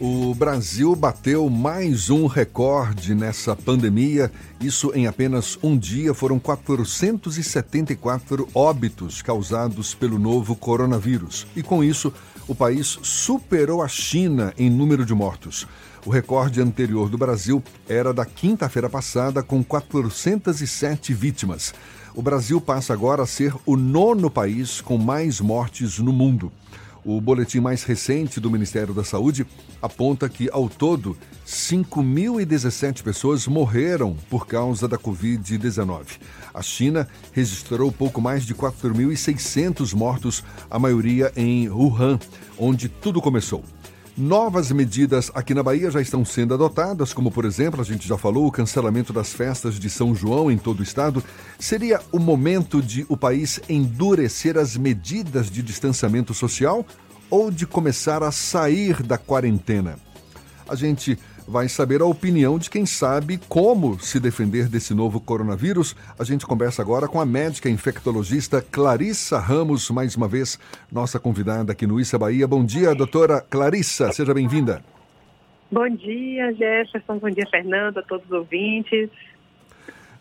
O Brasil bateu mais um recorde nessa pandemia. Isso em apenas um dia foram 474 óbitos causados pelo novo coronavírus. E com isso, o país superou a China em número de mortos. O recorde anterior do Brasil era da quinta-feira passada, com 407 vítimas. O Brasil passa agora a ser o nono país com mais mortes no mundo. O boletim mais recente do Ministério da Saúde aponta que, ao todo, 5.017 pessoas morreram por causa da Covid-19. A China registrou pouco mais de 4.600 mortos, a maioria em Wuhan, onde tudo começou. Novas medidas aqui na Bahia já estão sendo adotadas, como, por exemplo, a gente já falou, o cancelamento das festas de São João em todo o estado. Seria o momento de o país endurecer as medidas de distanciamento social ou de começar a sair da quarentena? A gente vai saber a opinião de quem sabe como se defender desse novo coronavírus. A gente conversa agora com a médica infectologista Clarissa Ramos, mais uma vez nossa convidada aqui no Issa Bahia. Bom dia, doutora Clarissa, seja bem-vinda. Bom dia, Jefferson, bom dia, Fernando, a todos os ouvintes.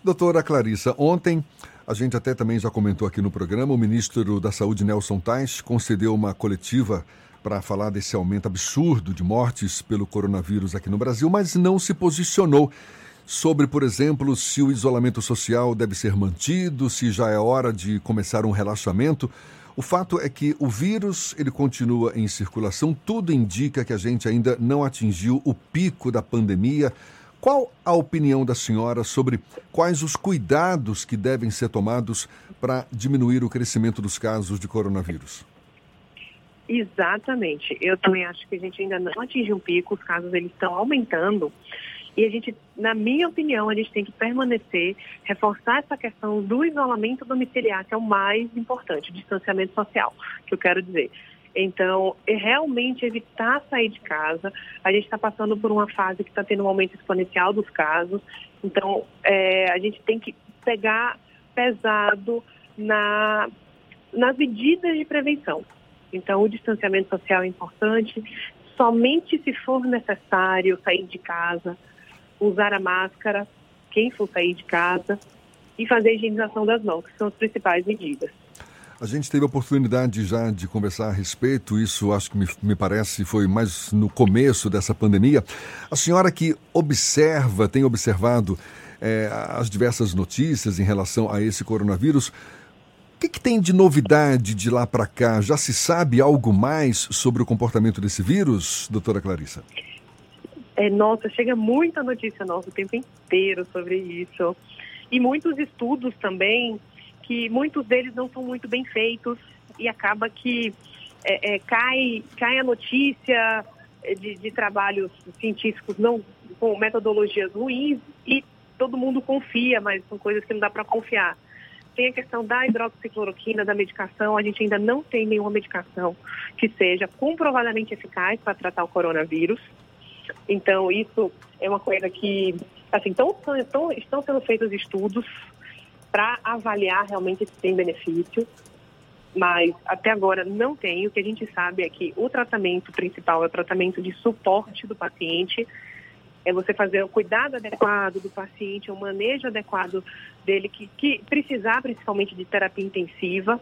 Doutora Clarissa, ontem a gente até também já comentou aqui no programa, o ministro da Saúde, Nelson Tais, concedeu uma coletiva para falar desse aumento absurdo de mortes pelo coronavírus aqui no Brasil, mas não se posicionou sobre, por exemplo, se o isolamento social deve ser mantido, se já é hora de começar um relaxamento. O fato é que o vírus ele continua em circulação, tudo indica que a gente ainda não atingiu o pico da pandemia. Qual a opinião da senhora sobre quais os cuidados que devem ser tomados para diminuir o crescimento dos casos de coronavírus? Exatamente. Eu também acho que a gente ainda não atingiu um pico, os casos eles estão aumentando. E a gente, na minha opinião, a gente tem que permanecer, reforçar essa questão do isolamento domiciliar, que é o mais importante, o distanciamento social, que eu quero dizer. Então, é realmente evitar sair de casa. A gente está passando por uma fase que está tendo um aumento exponencial dos casos. Então, é, a gente tem que pegar pesado na, nas medidas de prevenção. Então, o distanciamento social é importante. Somente se for necessário sair de casa, usar a máscara, quem for sair de casa, e fazer a higienização das mãos, que são as principais medidas. A gente teve a oportunidade já de conversar a respeito, isso acho que me, me, parece foi mais no começo dessa pandemia. A senhora que observa, tem observado é, as diversas notícias em relação a esse coronavírus, que, que tem de novidade de lá para cá? Já se sabe algo mais sobre o comportamento desse vírus, doutora Clarissa? É, nossa, chega muita notícia nova o tempo inteiro sobre isso. E muitos estudos também, que muitos deles não são muito bem feitos e acaba que é, é, cai, cai a notícia de, de trabalhos científicos não com metodologias ruins e todo mundo confia, mas são coisas que não dá para confiar. Tem a questão da hidroxicloroquina, da medicação. A gente ainda não tem nenhuma medicação que seja comprovadamente eficaz para tratar o coronavírus. Então, isso é uma coisa que, assim, tão, tão, estão sendo feitos estudos para avaliar realmente se tem benefício, mas até agora não tem. O que a gente sabe é que o tratamento principal é o tratamento de suporte do paciente, é você fazer o cuidado adequado do paciente, o manejo adequado dele, que, que precisar principalmente de terapia intensiva,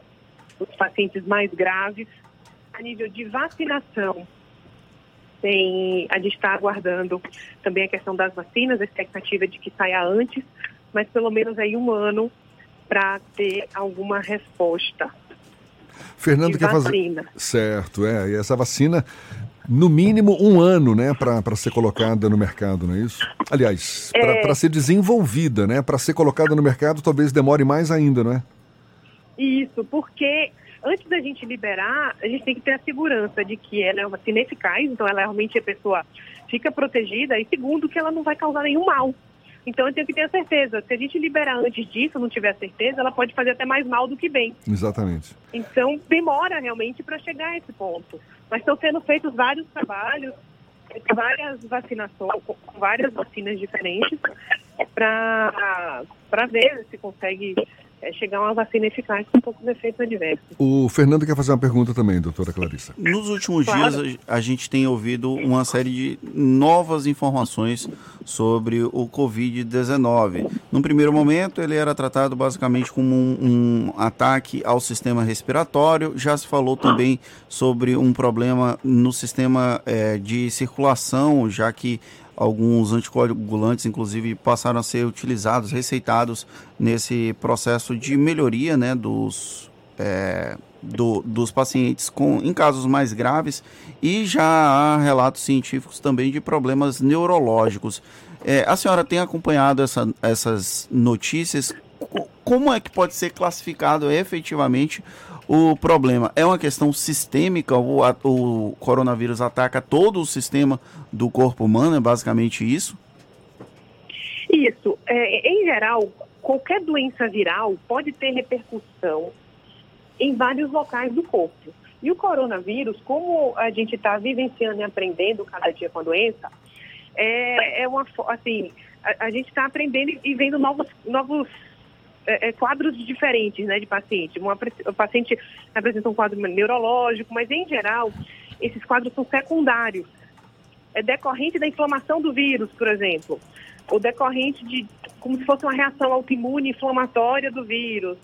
os pacientes mais graves. A nível de vacinação, tem, a gente está aguardando também a questão das vacinas, a expectativa de que saia antes, mas pelo menos aí um ano para ter alguma resposta. Fernando quer fazer. Certo, é. E essa vacina no mínimo um ano, né, para ser colocada no mercado, não é isso? Aliás, é... para ser desenvolvida, né, para ser colocada no mercado, talvez demore mais ainda, não é? Isso, porque antes da gente liberar, a gente tem que ter a segurança de que ela é uma vacina eficaz, então ela realmente a pessoa fica protegida e segundo que ela não vai causar nenhum mal. Então eu tenho que ter a certeza. Se a gente liberar antes disso, não tiver certeza, ela pode fazer até mais mal do que bem. Exatamente. Então demora realmente para chegar a esse ponto. Mas estão sendo feitos vários trabalhos, várias vacinações, com várias vacinas diferentes, para ver se consegue é, chegar uma vacina eficaz com poucos efeitos adversos. O Fernando quer fazer uma pergunta também, doutora Clarissa. Nos últimos claro. dias, a gente tem ouvido uma série de novas informações sobre o Covid-19. Num primeiro momento, ele era tratado basicamente como um, um, ataque ao sistema respiratório. Já se falou também sobre um problema no sistema é, de circulação, já que alguns anticoagulantes, inclusive, passaram a ser utilizados, receitados nesse processo de melhoria né, dos, é, do, dos pacientes com, em casos mais graves e já há relatos científicos também de problemas neurológicos. É, a senhora tem acompanhado essa, essas notícias? Como é que pode ser classificado efetivamente o problema? É uma questão sistêmica? O, o coronavírus ataca todo o sistema do corpo humano? É basicamente isso? Isso. É, em geral, qualquer doença viral pode ter repercussão em vários locais do corpo. E o coronavírus, como a gente está vivenciando e aprendendo cada dia com a doença, é, é uma assim a, a gente está aprendendo e vendo novos novos é, é, quadros diferentes né, de paciente. Uma, o paciente apresenta um quadro neurológico, mas em geral esses quadros são secundários. É decorrente da inflamação do vírus, por exemplo, ou decorrente de como se fosse uma reação autoimune inflamatória do vírus.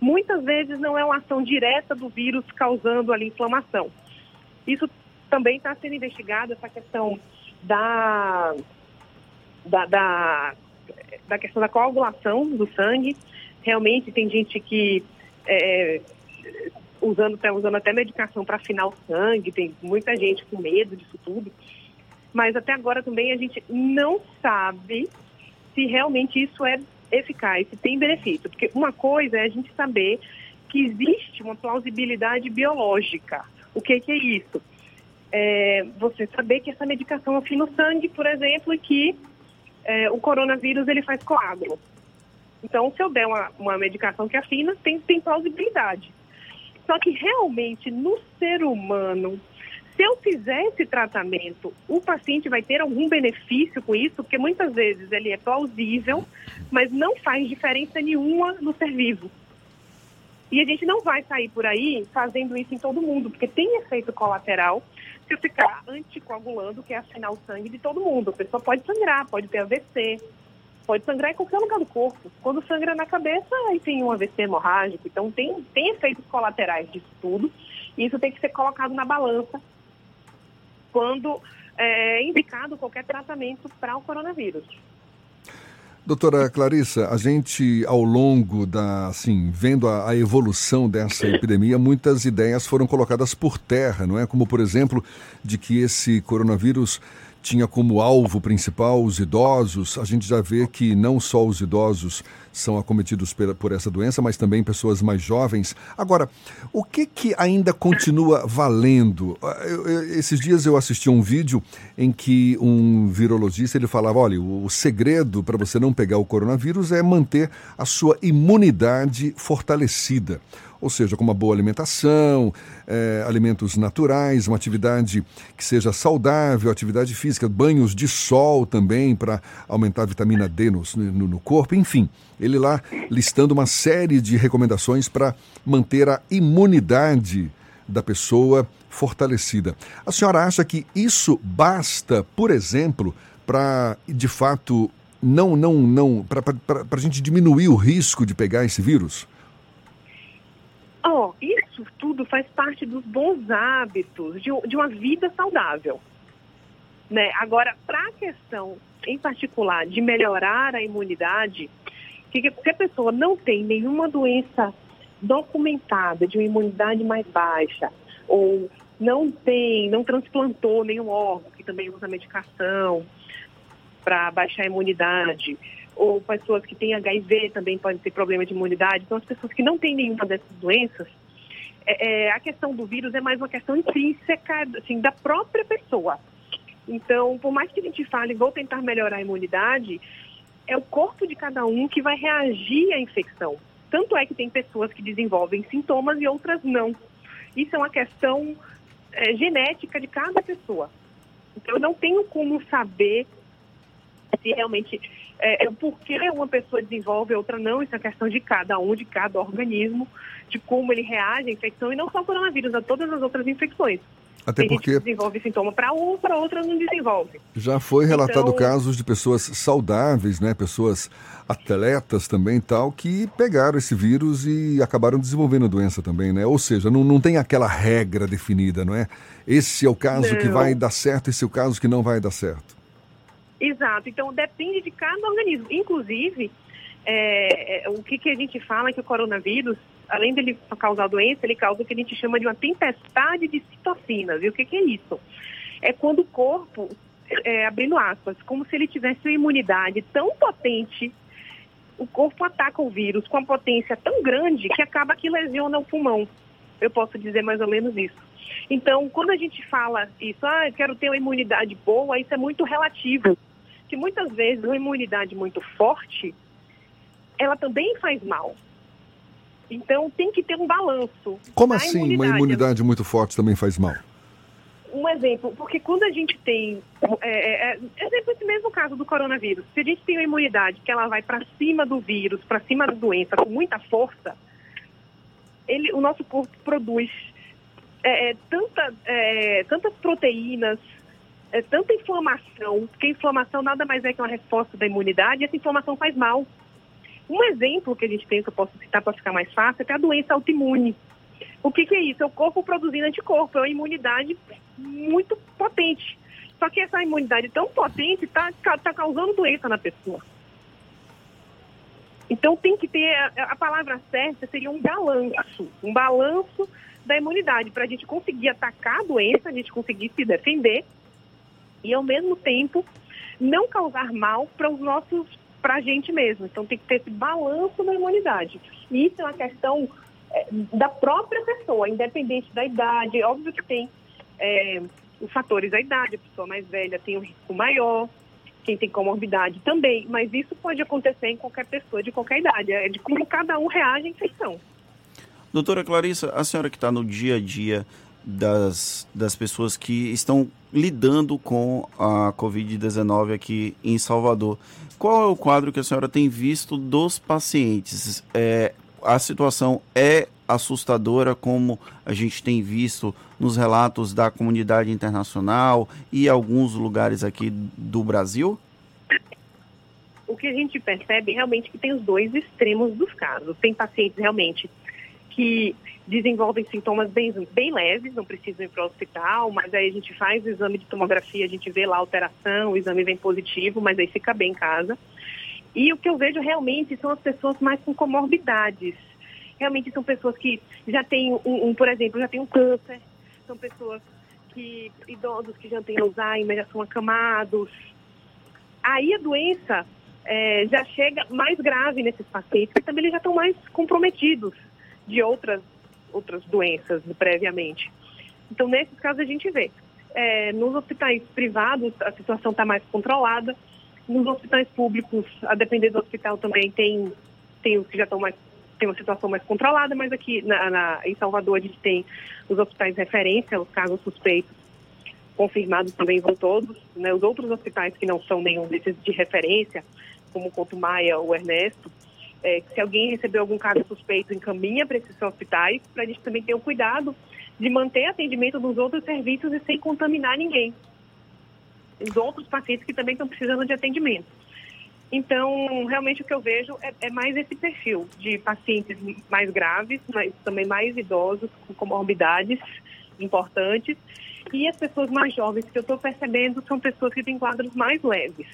Muitas vezes não é uma ação direta do vírus causando ali inflamação. Isso também está sendo investigado, essa questão da, da, da, da, questão da coagulação do sangue. Realmente tem gente que é, usando, tá usando até medicação para afinar o sangue, tem muita gente com medo disso tudo. Mas até agora também a gente não sabe se realmente isso é eficaz, se tem benefício. Porque uma coisa é a gente saber que existe uma plausibilidade biológica. O que, que é isso? é, você saber que essa medicação afina o sangue, por exemplo, e que é, o coronavírus ele faz coágulo. Então, se eu der uma, uma medicação que afina, tem, tem plausibilidade. Só que realmente no ser humano, se eu fizer esse tratamento, o paciente vai ter algum benefício com isso, porque muitas vezes ele é plausível, mas não faz diferença nenhuma no ser vivo. E a gente não vai sair por aí fazendo isso em todo mundo, porque tem efeito colateral se ficar anticoagulando, que é afinar o sangue de todo mundo. A pessoa pode sangrar, pode ter AVC, pode sangrar em qualquer lugar do corpo. Quando sangra na cabeça, aí tem um AVC hemorrágico. Então, tem, tem efeitos colaterais disso tudo. E isso tem que ser colocado na balança quando é indicado qualquer tratamento para o coronavírus. Doutora Clarissa, a gente ao longo da, assim, vendo a, a, evolução dessa epidemia, muitas ideias foram colocadas por terra, não é? Como, por exemplo, de que esse coronavírus tinha como alvo principal os idosos, a gente já vê que não só os idosos são acometidos por essa doença, mas também pessoas mais jovens. Agora, o que, que ainda continua valendo? Ah, eu, eu, esses dias eu assisti um vídeo em que um virologista ele falava: olha, o, o segredo para você não pegar o coronavírus é manter a sua imunidade fortalecida ou seja, com uma boa alimentação, é, alimentos naturais, uma atividade que seja saudável, atividade física, banhos de sol também para aumentar a vitamina D no, no, no corpo, enfim. Ele lá listando uma série de recomendações para manter a imunidade da pessoa fortalecida. A senhora acha que isso basta, por exemplo, para de fato não não não para a gente diminuir o risco de pegar esse vírus? Oh, isso tudo faz parte dos bons hábitos de, de uma vida saudável. Né? Agora, para a questão em particular de melhorar a imunidade, que se a pessoa não tem nenhuma doença documentada de uma imunidade mais baixa, ou não tem, não transplantou nenhum órgão, que também usa medicação para baixar a imunidade, ou pessoas que têm HIV também podem ter problema de imunidade. Então, as pessoas que não têm nenhuma dessas doenças, é, é, a questão do vírus é mais uma questão intrínseca assim, da própria pessoa. Então, por mais que a gente fale, vou tentar melhorar a imunidade, é o corpo de cada um que vai reagir à infecção. Tanto é que tem pessoas que desenvolvem sintomas e outras não. Isso é uma questão é, genética de cada pessoa. Então, eu não tenho como saber se realmente é, é por que uma pessoa desenvolve outra não, isso é questão de cada um, de cada organismo, de como ele reage à infecção, e não só o coronavírus, a todas as outras infecções. Até Tem porque que desenvolve sintoma para um, para outra não desenvolve. já foi relatado Então- casos de pessoas saudáveis, né, pessoas atletas também tal, que pegaram esse vírus e acabaram desenvolvendo a doença também, né? Ou seja, não, não tem aquela regra definida, não é? Esse é o caso que Não. vai dar certo, esse é o caso que não vai dar certo. Exato, então depende de cada organismo. Inclusive, é, é, o que, que a gente fala é que o coronavírus, além dele causar doença, ele causa o que a gente chama de uma tempestade de citocinas. E o que, que é isso? É quando o corpo, é, abrindo aspas, como se ele tivesse uma imunidade tão potente, o corpo ataca o vírus com uma potência tão grande que acaba que lesiona o pulmão. Eu posso dizer mais ou menos isso. Então, quando a gente fala isso, ah, eu quero ter uma imunidade boa, isso é muito relativo. Que muitas vezes uma imunidade muito forte, ela também faz mal. Então, tem que ter um balanço. Como assim uma imunidade muito forte também faz mal? Um exemplo, porque quando a gente tem, é, é, é, exemplo esse mesmo caso do coronavírus, se a gente tem uma imunidade que ela vai para cima do vírus, para cima da doença com muita força, ele, o nosso corpo produz é, é, tanta, é, tantas proteínas, é, tanta inflamação, porque inflamação nada mais é que uma resposta da imunidade, e essa inflamação faz mal. Um exemplo que a gente tem, que eu posso citar para ficar mais fácil, é que a doença autoimune. O que, que é isso? É o corpo produzindo anticorpo, é uma imunidade muito potente. Só que essa imunidade tão potente está tá causando doença na pessoa. Então tem que ter, a, a palavra certa seria um balanço, um balanço da imunidade, para a gente conseguir atacar a doença, a gente conseguir se defender e ao mesmo tempo não causar mal para os nossos, para a gente mesmo. Então tem que ter esse balanço da imunidade. E isso é uma questão é, da própria pessoa, independente da idade. Óbvio que tem é, os fatores da idade, a pessoa mais velha tem um risco maior, quem tem comorbidade também, mas isso pode acontecer em qualquer pessoa de qualquer idade, é de como cada um reage à infecção. Doutora Clarissa, a senhora que está no dia a dia das, das pessoas que estão lidando com a Covid-19 aqui em Salvador, qual é o quadro que a senhora tem visto dos pacientes? É, a situação é assustadora, como a gente tem visto nos relatos da comunidade internacional e alguns lugares aqui do Brasil? O que a gente percebe realmente é que tem os dois extremos dos casos. Tem pacientes realmente que desenvolvem sintomas bem, bem leves, não precisam ir para o hospital, mas aí a gente faz o exame de tomografia, a gente vê lá a alteração, o exame vem positivo, mas aí fica bem em casa. E o que eu vejo realmente são as pessoas mais com comorbidades. Realmente são pessoas que já têm, um, um por exemplo, já têm um câncer, são pessoas que, idosos que já têm Alzheimer, já são acamados. Aí a doença é, já chega mais grave nesses pacientes, que também eles já estão mais comprometidos de outras, outras doenças previamente. Então, nesses casos, a gente vê. É, nos hospitais privados, a situação está mais controlada. Nos hospitais públicos, a depender do hospital também, tem, tem os que já estão mais tem uma situação mais controlada, mas aqui na, na, em Salvador a gente tem os hospitais referência, os casos suspeitos confirmados também vão todos. Né? Os outros hospitais que não são nenhum desses de referência, como o Couto Maia ou o Ernesto, é, se alguém recebeu algum caso suspeito, encaminha para esses hospitais, para a gente também ter o cuidado de manter atendimento dos outros serviços e sem contaminar ninguém. Os outros pacientes que também estão precisando de atendimento. Então, realmente o que eu vejo é, é, mais esse perfil de pacientes mais graves, mas também mais idosos, com comorbidades importantes. E as pessoas mais jovens que eu estou percebendo são pessoas que têm quadros mais leves.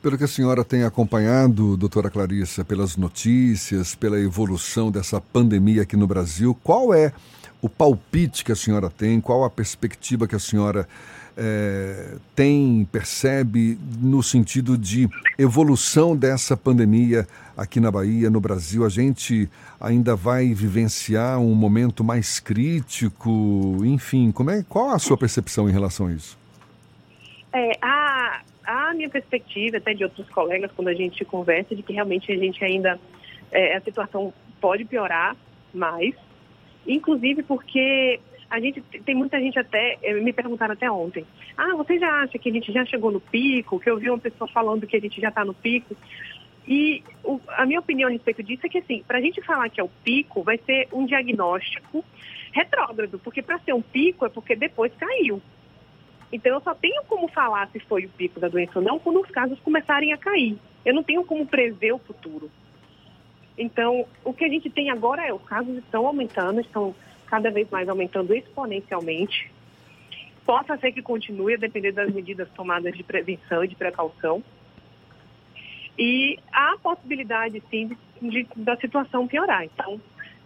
Pelo que a senhora tem acompanhado, doutora Clarissa, pelas notícias, pela evolução dessa pandemia aqui no Brasil, qual é o palpite que a senhora tem? Qual a perspectiva que a senhora é, tem, percebe no sentido de evolução dessa pandemia aqui na Bahia, no Brasil? A gente ainda vai vivenciar um momento mais crítico? Enfim, como é, qual a sua percepção em relação a isso? É, a, a minha perspectiva, até de outros colegas, quando a gente conversa, de que realmente a gente ainda, é, a situação pode piorar mais, inclusive porque a gente tem muita gente até, eh, me perguntaram até ontem, ah, você já acha que a gente já chegou no pico? Que eu vi uma pessoa falando que a gente já está no pico. E o, a minha opinião a respeito disso é que, assim, para a gente falar que é o pico, vai ser um diagnóstico retrógrado, porque para ser um pico é porque depois caiu. Então, eu só tenho como falar se foi o pico da doença ou não quando os casos começarem a cair. Eu não tenho como prever o futuro. Então, o que a gente tem agora é os casos estão aumentando, estão cada vez mais aumentando exponencialmente. Possa ser que continue a depender das medidas tomadas de prevenção e de precaução. E há a possibilidade, sim, de, de, da situação piorar. Então,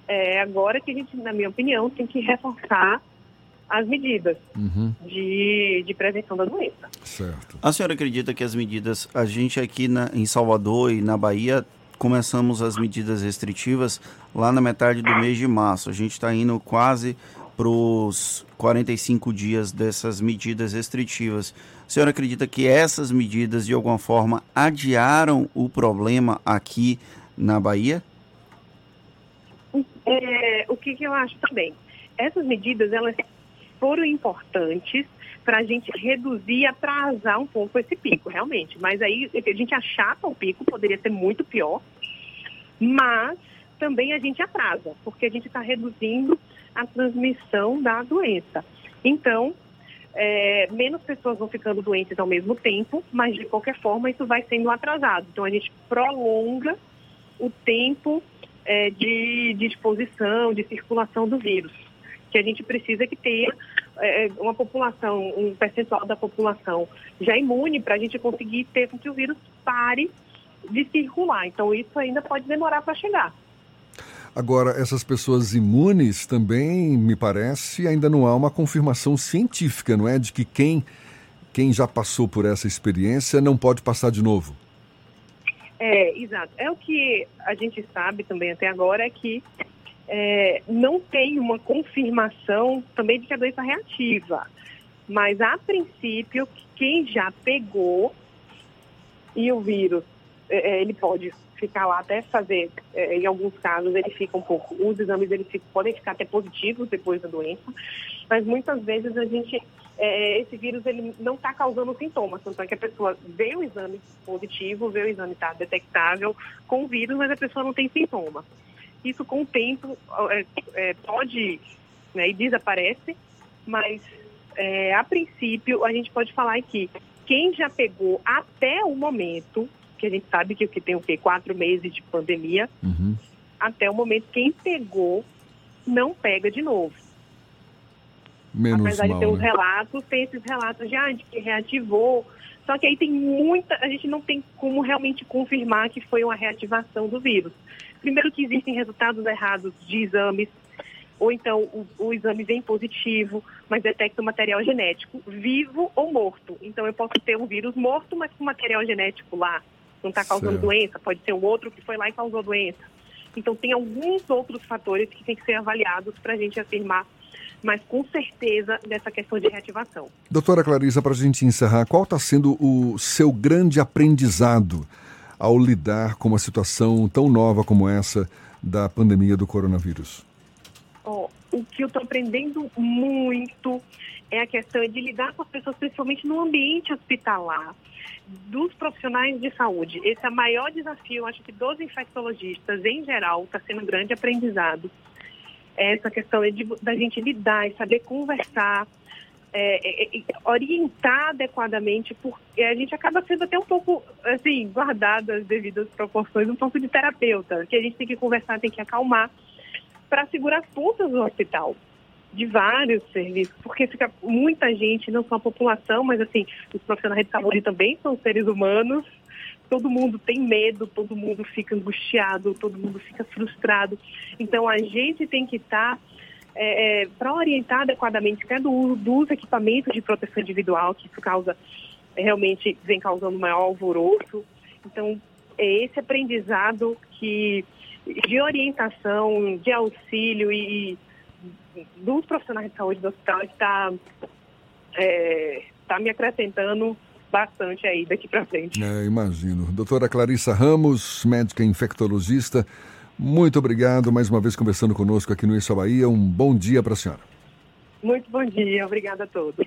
é agora que a gente, na minha opinião, tem que reforçar as medidas uhum. de, de prevenção da doença. Certo. A senhora acredita que as medidas, a gente aqui na, em Salvador e na Bahia, começamos as medidas restritivas lá na metade do mês de março. A gente está indo quase para os 45 dias dessas medidas restritivas. A senhora acredita que essas medidas, de alguma forma, adiaram o problema aqui na Bahia? É, o que, que eu acho também? Essas medidas, elas foram importantes para a gente reduzir atrasar um pouco esse pico, realmente. Mas aí a gente achata o pico, poderia ser muito pior, mas também a gente atrasa, porque a gente está reduzindo a transmissão da doença. Então, é, menos pessoas vão ficando doentes ao mesmo tempo, mas de qualquer forma isso vai sendo atrasado. Então a gente prolonga o tempo é, de, de exposição, de circulação do vírus que a gente precisa que tenha é, uma população, um percentual da população já imune para a gente conseguir ter com que o vírus pare de circular. Então, isso ainda pode demorar para chegar. Agora, essas pessoas imunes também, me parece, ainda não há uma confirmação científica, não é? De que quem, quem já passou por essa experiência não pode passar de novo. É, exato. É o que a gente sabe também até agora é que é, não tem uma confirmação também de que a doença é reativa. Mas, a princípio, quem já pegou e o vírus, é, é ele pode ficar lá até fazer, é, em alguns casos ele fica um pouco, os exames ficam, podem ficar até positivos depois da doença, mas muitas vezes a gente, é, esse vírus ele não está causando sintomas, tanto é que a pessoa vê o exame positivo, vê o exame está detectável com o vírus, mas a pessoa não tem sintoma. Isso com o tempo é, é, pode né, e desaparece, mas é, a princípio a gente pode falar que quem já pegou até o momento, que a gente sabe que, que tem o quê? Quatro meses de pandemia, uhum. até o momento, quem pegou não pega de novo. Menos Apesar mal, de ter né? os relatos, tem esses relatos de, ah, de que reativou. Só que aí tem muita. A gente não tem como realmente confirmar que foi uma reativação do vírus. Primeiro que existem resultados errados de exames, ou então o, o exame vem positivo, mas detecta o material genético, vivo ou morto. Então eu posso ter um vírus morto, mas com material genético lá. Não está causando certo. doença, pode ser um outro que foi lá e causou doença. Então tem alguns outros fatores que têm que ser avaliados para a gente afirmar mas com certeza dessa questão de reativação. Doutora Clarisa, para a gente encerrar, qual está sendo o seu grande aprendizado ao lidar com uma situação tão nova como essa da pandemia do coronavírus? Oh, o que eu estou aprendendo muito é a questão de lidar com as pessoas, principalmente no ambiente hospitalar, dos profissionais de saúde. Esse é o maior desafio, acho que dos infectologistas em geral, está sendo um grande aprendizado. Essa questão de, da gente lidar e saber conversar, é, é, é, orientar adequadamente, porque a gente acaba sendo até um pouco, assim, guardado as devidas proporções, um pouco de terapeuta, que a gente tem que conversar, tem que acalmar, para segurar as pontas do hospital, de vários serviços, porque fica muita gente, não só a população, mas assim, os profissionais de saúde também são seres humanos, todo mundo tem medo, todo mundo fica angustiado, todo mundo fica frustrado. Então a gente tem que estar tá é, é, para orientar adequadamente até do dos equipamentos de proteção individual, que isso causa, realmente vem causando maior alvoroço. Então, é esse aprendizado que de orientação, de auxílio e, e dos profissionais de saúde do hospital está é, tá me acrescentando bastante aí daqui para frente. É, imagino. Doutora Clarissa Ramos, médica infectologista, muito obrigado mais uma vez conversando conosco aqui no Isso Bahia. Um bom dia para a senhora. Muito bom dia, obrigada a todos.